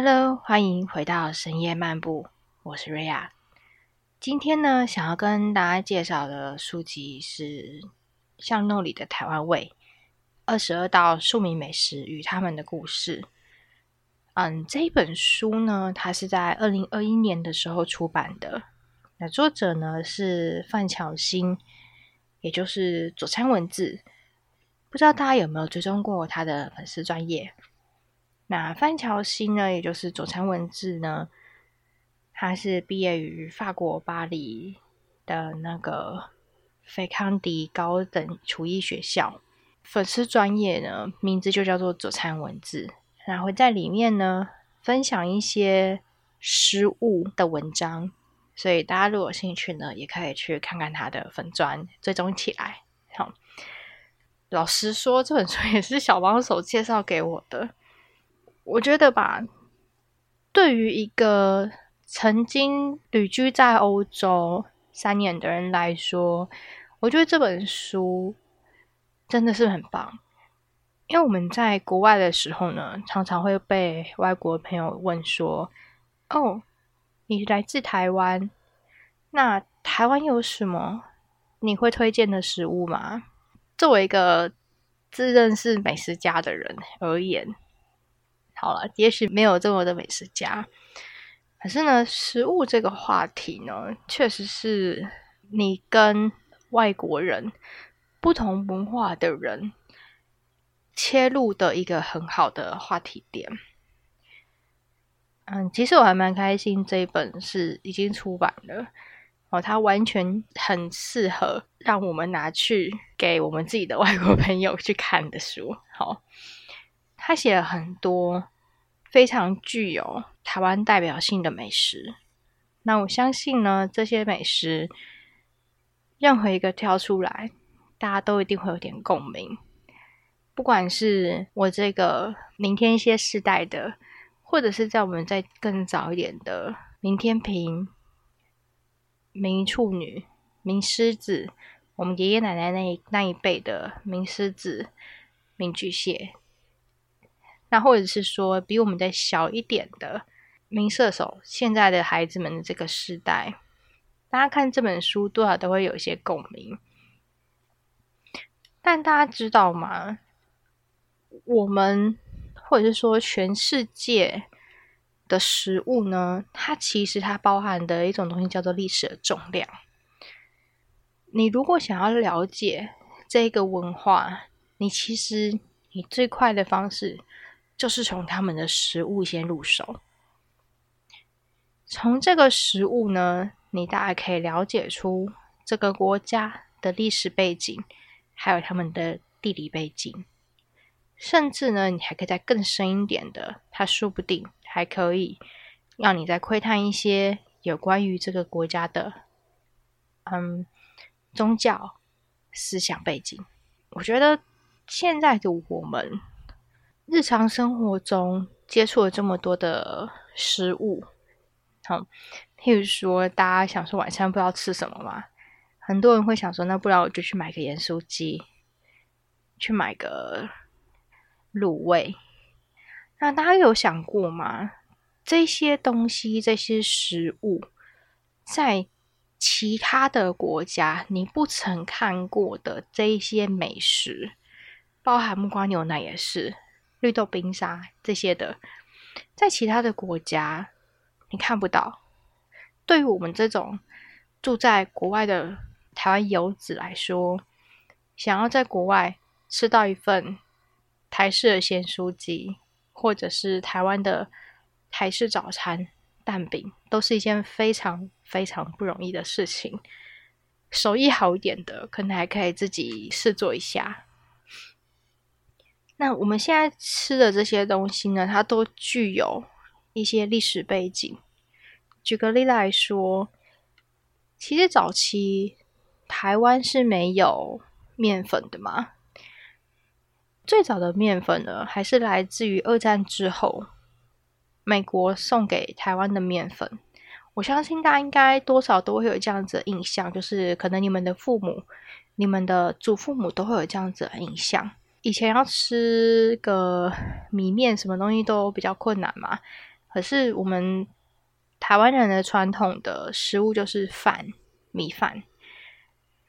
Hello，欢迎回到深夜漫步，我是瑞亚。今天呢，想要跟大家介绍的书籍是《巷弄里的台湾味：二十二道庶民美食与他们的故事》。嗯，这一本书呢，它是在二零二一年的时候出版的。那作者呢是范巧新，也就是佐餐文字。不知道大家有没有追踪过他的粉丝专业？那范乔新呢，也就是佐餐文字呢，他是毕业于法国巴黎的那个菲康迪高等厨艺学校。粉丝专业呢，名字就叫做佐餐文字，然后在里面呢分享一些食物的文章，所以大家如果有兴趣呢，也可以去看看他的粉砖，追踪起来。好，老实说，这本书也是小帮手介绍给我的。我觉得吧，对于一个曾经旅居在欧洲三年的人来说，我觉得这本书真的是很棒。因为我们在国外的时候呢，常常会被外国朋友问说：“哦，你来自台湾，那台湾有什么你会推荐的食物吗？”作为一个自认是美食家的人而言。好了，也许没有这么的美食家，可是呢，食物这个话题呢，确实是你跟外国人、不同文化的人切入的一个很好的话题点。嗯，其实我还蛮开心，这一本是已经出版了哦，它完全很适合让我们拿去给我们自己的外国朋友去看的书。好。他写了很多非常具有台湾代表性的美食，那我相信呢，这些美食任何一个挑出来，大家都一定会有点共鸣。不管是我这个明天一些世代的，或者是在我们再更早一点的明天平、明处女、明狮子，我们爷爷奶奶那一那一辈的明狮子、明巨蟹。那或者是说，比我们再小一点的名射手，现在的孩子们的这个时代，大家看这本书多少都会有一些共鸣。但大家知道吗？我们或者是说全世界的食物呢，它其实它包含的一种东西叫做历史的重量。你如果想要了解这个文化，你其实你最快的方式。就是从他们的食物先入手，从这个食物呢，你大概可以了解出这个国家的历史背景，还有他们的地理背景，甚至呢，你还可以再更深一点的，它说不定还可以让你再窥探一些有关于这个国家的，嗯，宗教思想背景。我觉得现在的我们。日常生活中接触了这么多的食物，好，譬如说，大家想说晚餐不知道吃什么嘛？很多人会想说，那不然我就去买个盐酥鸡，去买个卤味。那大家有想过吗？这些东西、这些食物，在其他的国家你不曾看过的这一些美食，包含木瓜牛奶也是。绿豆冰沙这些的，在其他的国家你看不到。对于我们这种住在国外的台湾游子来说，想要在国外吃到一份台式的鲜酥鸡，或者是台湾的台式早餐蛋饼，都是一件非常非常不容易的事情。手艺好一点的，可能还可以自己试做一下。那我们现在吃的这些东西呢，它都具有一些历史背景。举个例来说，其实早期台湾是没有面粉的嘛。最早的面粉呢，还是来自于二战之后美国送给台湾的面粉。我相信大家应该多少都会有这样子的印象，就是可能你们的父母、你们的祖父母都会有这样子的印象。以前要吃个米面，什么东西都比较困难嘛。可是我们台湾人的传统的食物就是饭、米饭。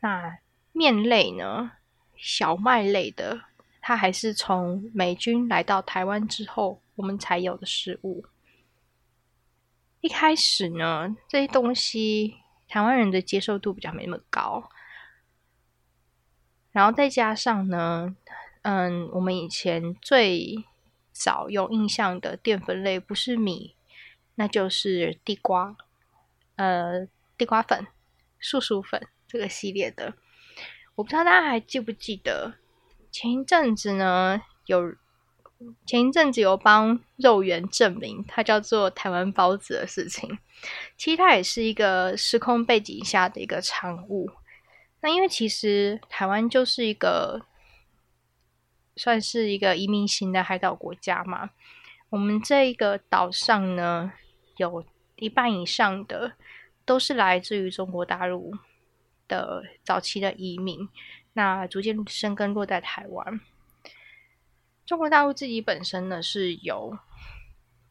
那面类呢？小麦类的，它还是从美军来到台湾之后，我们才有的食物。一开始呢，这些东西台湾人的接受度比较没那么高。然后再加上呢，嗯，我们以前最早有印象的淀粉类不是米，那就是地瓜，呃，地瓜粉、素薯粉这个系列的。我不知道大家还记不记得，前一阵子呢，有前一阵子有帮肉圆证明它叫做台湾包子的事情。其实它也是一个时空背景下的一个产物。那因为其实台湾就是一个算是一个移民型的海岛国家嘛，我们这一个岛上呢，有一半以上的都是来自于中国大陆。的早期的移民，那逐渐生根落在台湾。中国大陆自己本身呢是有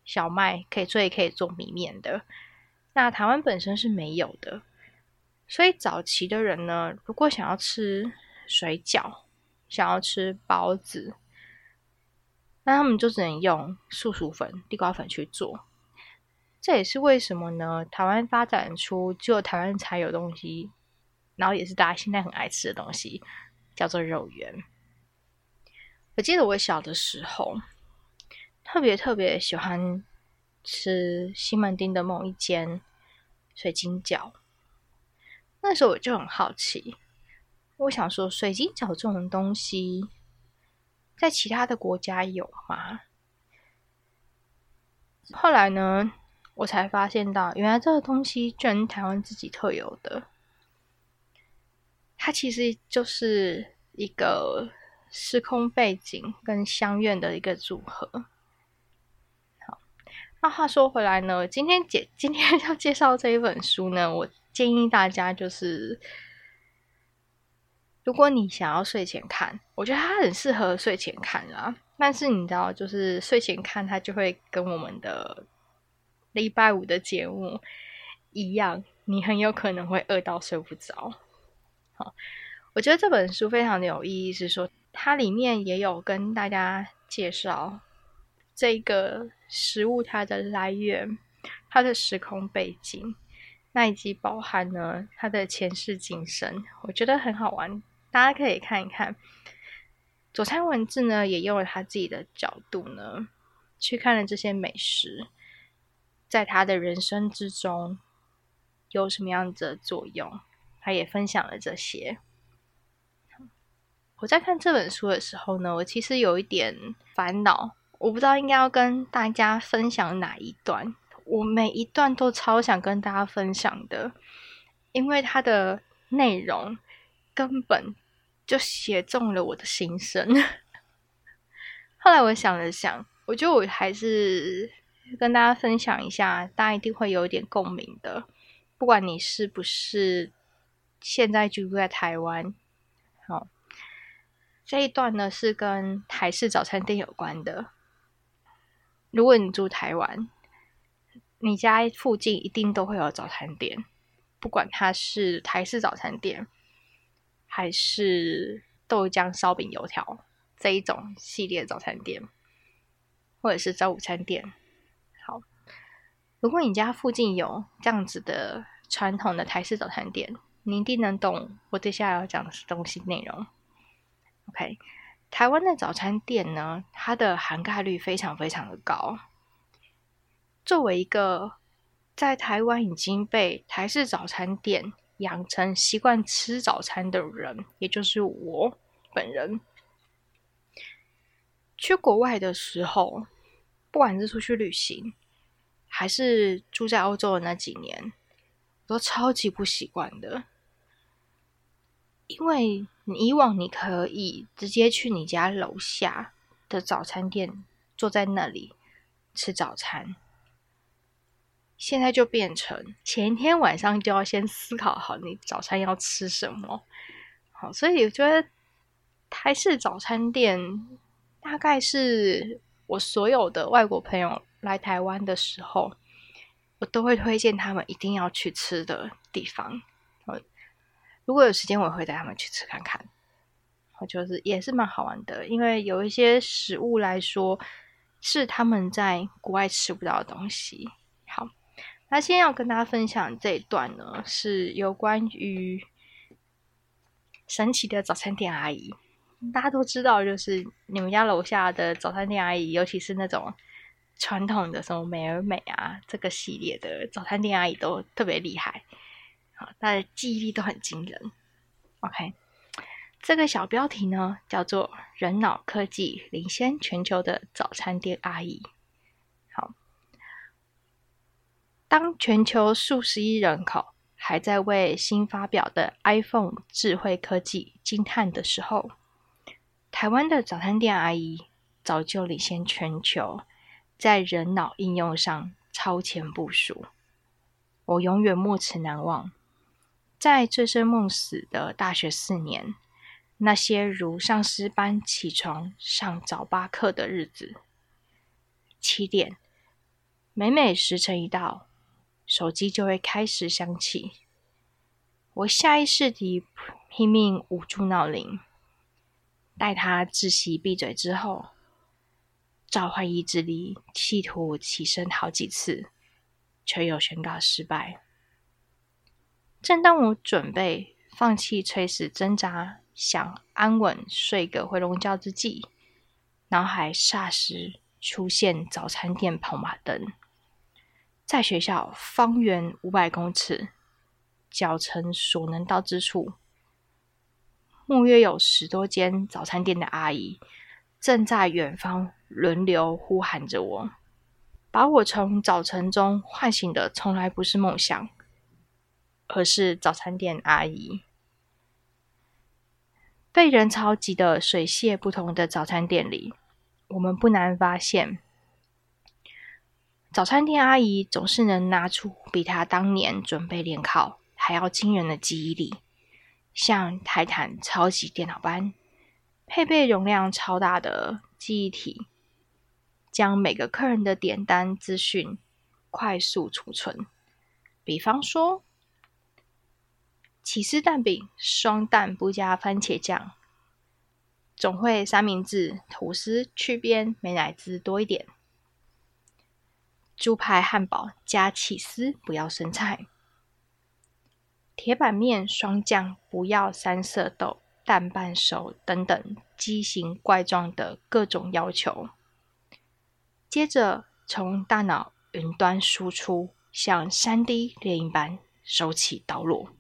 小麦可以，所以可以做米面的。那台湾本身是没有的，所以早期的人呢，如果想要吃水饺，想要吃包子，那他们就只能用素薯粉、地瓜粉去做。这也是为什么呢？台湾发展出只有台湾才有东西。然后也是大家现在很爱吃的东西，叫做肉圆。我记得我小的时候，特别特别喜欢吃西门町的某一间水晶饺。那时候我就很好奇，我想说水晶饺这种东西，在其他的国家有吗？后来呢，我才发现到，原来这个东西居然台湾自己特有的。它其实就是一个时空背景跟相愿的一个组合。好，那话说回来呢，今天介今天要介绍这一本书呢，我建议大家就是，如果你想要睡前看，我觉得它很适合睡前看啦。但是你知道，就是睡前看它就会跟我们的礼拜五的节目一样，你很有可能会饿到睡不着。好，我觉得这本书非常的有意义，是说它里面也有跟大家介绍这个食物它的来源、它的时空背景，那以及包含呢它的前世今生，我觉得很好玩，大家可以看一看。佐餐文字呢也用了他自己的角度呢去看了这些美食，在他的人生之中有什么样子的作用。他也分享了这些。我在看这本书的时候呢，我其实有一点烦恼，我不知道应该要跟大家分享哪一段。我每一段都超想跟大家分享的，因为它的内容根本就写中了我的心声。后来我想了想，我觉得我还是跟大家分享一下，大家一定会有一点共鸣的，不管你是不是。现在居住在台湾，好，这一段呢是跟台式早餐店有关的。如果你住台湾，你家附近一定都会有早餐店，不管它是台式早餐店，还是豆浆、烧饼、油条这一种系列早餐店，或者是早午餐店。好，如果你家附近有这样子的传统的台式早餐店。你一定能懂我接下来要讲的东西内容。OK，台湾的早餐店呢，它的涵盖率非常非常的高。作为一个在台湾已经被台式早餐店养成习惯吃早餐的人，也就是我本人，去国外的时候，不管是出去旅行，还是住在欧洲的那几年，都超级不习惯的。因为你以往你可以直接去你家楼下的早餐店坐在那里吃早餐，现在就变成前一天晚上就要先思考好你早餐要吃什么。好，所以我觉得台式早餐店大概是我所有的外国朋友来台湾的时候，我都会推荐他们一定要去吃的地方。如果有时间，我会带他们去吃看看。我就是也是蛮好玩的，因为有一些食物来说是他们在国外吃不到的东西。好，那先要跟大家分享这一段呢，是有关于神奇的早餐店阿姨。大家都知道，就是你们家楼下的早餐店阿姨，尤其是那种传统的什么美而美啊这个系列的早餐店阿姨都特别厉害，好，她的记忆力都很惊人。OK，这个小标题呢叫做“人脑科技领先全球的早餐店阿姨”。好，当全球数十亿人口还在为新发表的 iPhone 智慧科技惊叹的时候，台湾的早餐店阿姨早就领先全球，在人脑应用上超前部署。我永远没齿难忘，在醉生梦死的大学四年，那些如上师般起床上早八课的日子。七点，每每时辰一到，手机就会开始响起，我下意识地拼命捂住闹铃。待他窒息闭嘴之后，召唤意志力，企图起身好几次，却又宣告失败。正当我准备放弃垂死挣扎，想安稳睡个回笼觉之际，脑海霎时出现早餐店跑马灯，在学校方圆五百公尺，脚程所能到之处。莫约有十多间早餐店的阿姨正在远方轮流呼喊着我，把我从早晨中唤醒的从来不是梦想，而是早餐店阿姨。被人潮挤得水泄不通的早餐店里，我们不难发现，早餐店阿姨总是能拿出比她当年准备联考还要惊人的记忆力。像泰坦超级电脑般，配备容量超大的记忆体，将每个客人的点单资讯快速储存。比方说，起司蛋饼双蛋不加番茄酱，总会三明治吐司去边美乃滋多一点，猪排汉堡加起司不要生菜。铁板面双酱，不要三色豆，蛋半熟等等畸形怪状的各种要求。接着从大脑云端输出，像三 D 猎鹰般手起刀落，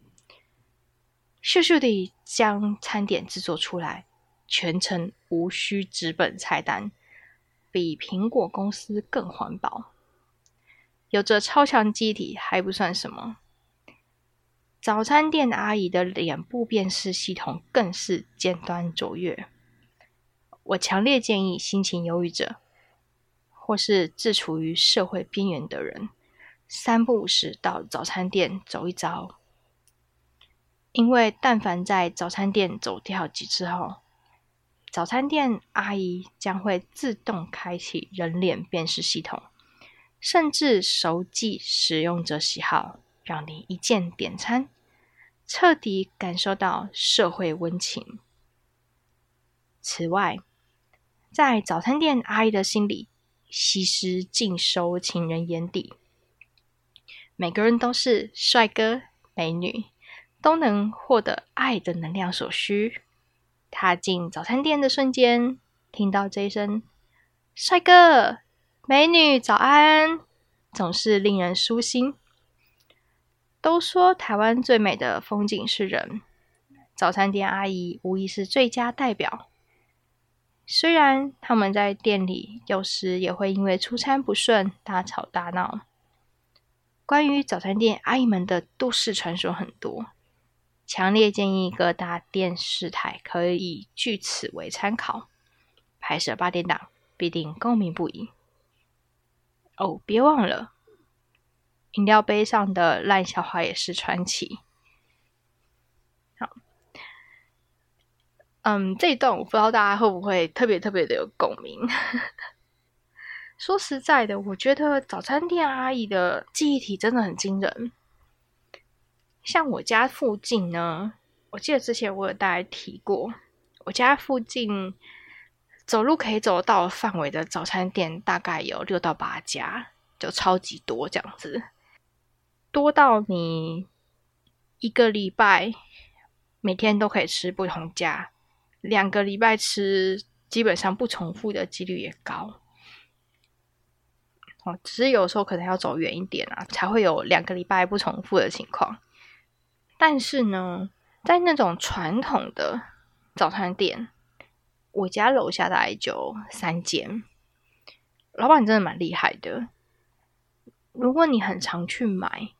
咻咻地将餐点制作出来，全程无需纸本菜单，比苹果公司更环保。有着超强机体还不算什么。早餐店阿姨的脸部辨识系统更是尖端卓越。我强烈建议心情忧郁者，或是自处于社会边缘的人，三不五时到早餐店走一遭。因为但凡在早餐店走掉几次后，早餐店阿姨将会自动开启人脸辨识系统，甚至熟记使用者喜好。让你一键点餐，彻底感受到社会温情。此外，在早餐店阿姨的心里，西施尽收情人眼底，每个人都是帅哥美女，都能获得爱的能量所需。踏进早餐店的瞬间，听到这一声“帅哥美女早安”，总是令人舒心。都说台湾最美的风景是人，早餐店阿姨无疑是最佳代表。虽然他们在店里有时也会因为出餐不顺大吵大闹。关于早餐店阿姨们的都市传说很多，强烈建议各大电视台可以据此为参考，拍摄八点档必定共鸣不已。哦，别忘了。饮料杯上的烂笑话也是传奇。好，嗯，这一段我不知道大家会不会特别特别的有共鸣。说实在的，我觉得早餐店阿姨的记忆体真的很惊人。像我家附近呢，我记得之前我有大概提过，我家附近走路可以走到范围的早餐店大概有六到八家，就超级多这样子，多到你一个礼拜每天都可以吃不同家，两个礼拜吃基本上不重复的几率也高。哦，只是有时候可能要走远一点啊，才会有两个礼拜不重复的情况。但是呢，在那种传统的早餐店，我家楼下大概就三间，老板真的蛮厉害的。如果你很常去买，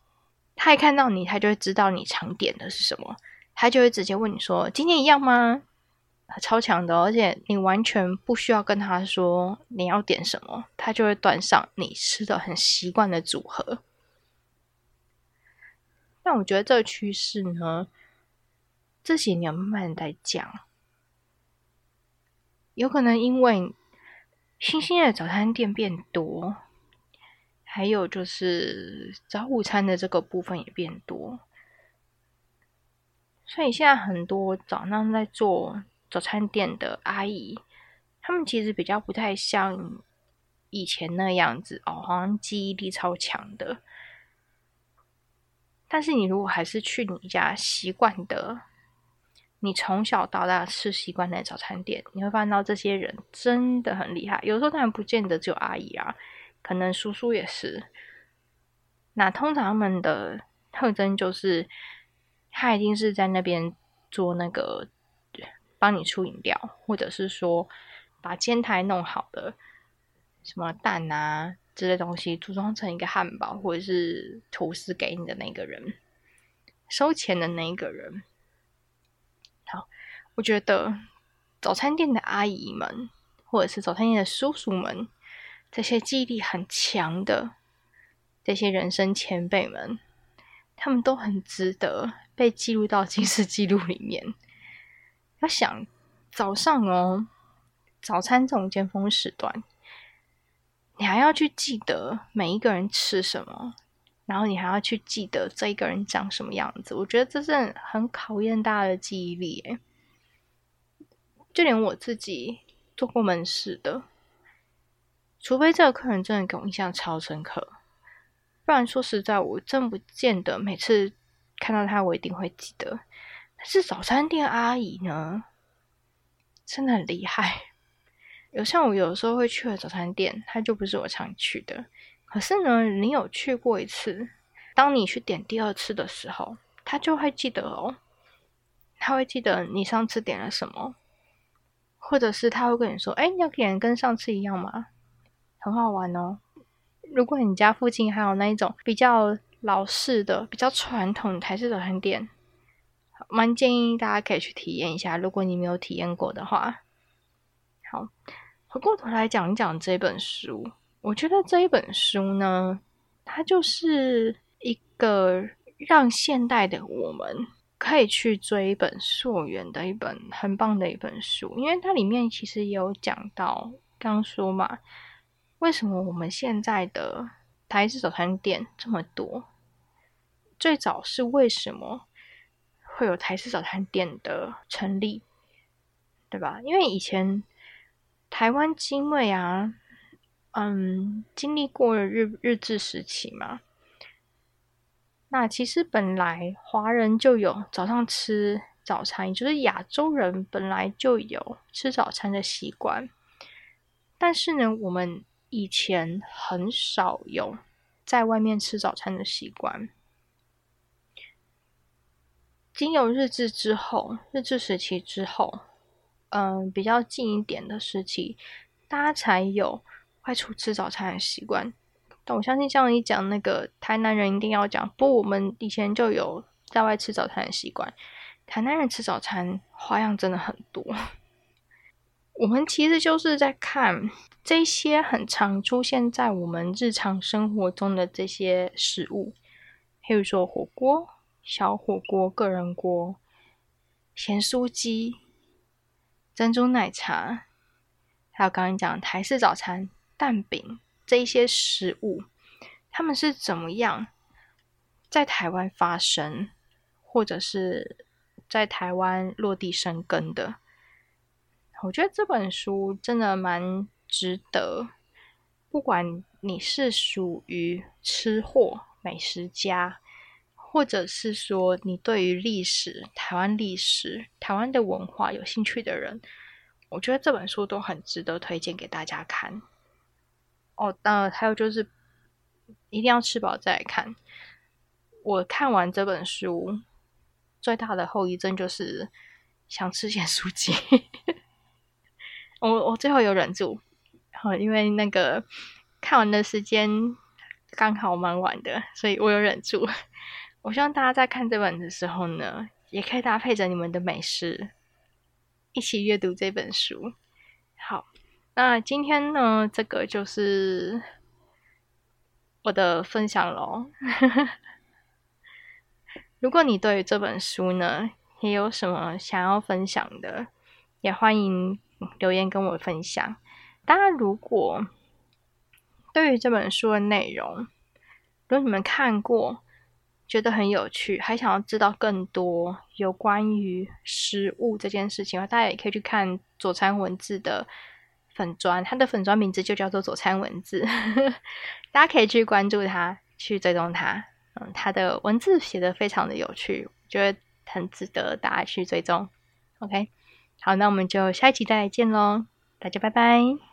他一看到你，他就会知道你常点的是什么，他就会直接问你说：“今天一样吗？”超强的，而且你完全不需要跟他说你要点什么，他就会端上你吃的很习惯的组合。但我觉得这个趋势呢，这几年慢慢在降，有可能因为新兴的早餐店变多，还有就是早午餐的这个部分也变多，所以现在很多早上在做早餐店的阿姨，他们其实比较不太像以前那样子哦，好像记忆力超强的。但是你如果还是去你家习惯的，你从小到大吃习惯的早餐店，你会发现到这些人真的很厉害。有时候当然不见得只有阿姨啊，可能叔叔也是。那通常他们的特征就是，他一定是在那边做那个帮你出饮料，或者是说把煎台弄好的，什么蛋啊。之类东西组装成一个汉堡或者是吐司给你的那个人，收钱的那一个人。好，我觉得早餐店的阿姨们或者是早餐店的叔叔们，这些记忆力很强的这些人生前辈们，他们都很值得被记录到金氏记录里面。要想早上哦，早餐这种尖峰时段。你还要去记得每一个人吃什么，然后你还要去记得这一个人长什么样子。我觉得这是很考验大家的记忆力。诶，就连我自己做过门市的，除非这个客人真的给我印象超深刻，不然说实在，我真不见得每次看到他我一定会记得。但是早餐店阿姨呢，真的很厉害。有像我有时候会去的早餐店，它就不是我常去的。可是呢，你有去过一次，当你去点第二次的时候，他就会记得哦。他会记得你上次点了什么，或者是他会跟你说：“哎，要点跟上次一样吗？”很好玩哦。如果你家附近还有那一种比较老式的、比较传统台式早餐店，蛮建议大家可以去体验一下。如果你没有体验过的话。好，回过头来讲一讲这本书。我觉得这一本书呢，它就是一个让现代的我们可以去追本溯源的一本很棒的一本书。因为它里面其实也有讲到，刚说嘛，为什么我们现在的台式早餐店这么多？最早是为什么会有台式早餐店的成立？对吧？因为以前。台湾精卫啊，嗯，经历过了日日治时期嘛。那其实本来华人就有早上吃早餐，也就是亚洲人本来就有吃早餐的习惯。但是呢，我们以前很少有在外面吃早餐的习惯。经有日治之后，日治时期之后。嗯，比较近一点的时期，大家才有外出吃早餐的习惯。但我相信，像你讲那个台南人一定要讲，不，我们以前就有在外吃早餐的习惯。台南人吃早餐花样真的很多。我们其实就是在看这些很常出现在我们日常生活中的这些食物，譬如说火锅、小火锅、个人锅、咸酥鸡。珍珠奶茶，还有刚刚讲台式早餐、蛋饼、这一些食物，他们是怎么样在台湾发生，或者是在台湾落地生根的？我觉得这本书真的蛮值得，不管你是属于吃货、美食家，或者是说你对于历史、台湾历史、台湾的文化有兴趣的人，我觉得这本书都很值得推荐给大家看。哦，那还有就是一定要吃饱再来看。我看完这本书，最大的后遗症就是想吃咸酥鸡。我我最后有忍住，好，因为那个看完的时间刚好蛮晚的，所以我有忍住。我希望大家在看这本的时候呢，也可以搭配着你们的美食一起阅读这本书。好，那今天呢，这个就是我的分享喽。如果你对于这本书呢，也有什么想要分享的，也欢迎。留言跟我分享。当然，如果对于这本书的内容，如果你们看过，觉得很有趣，还想要知道更多有关于食物这件事情的话，大家也可以去看佐餐文字的粉砖，它的粉砖名字就叫做佐餐文字，大家可以去关注它，去追踪它。嗯，它的文字写的非常的有趣，觉得很值得大家去追踪。OK。好，那我们就下一期再见喽，大家拜拜。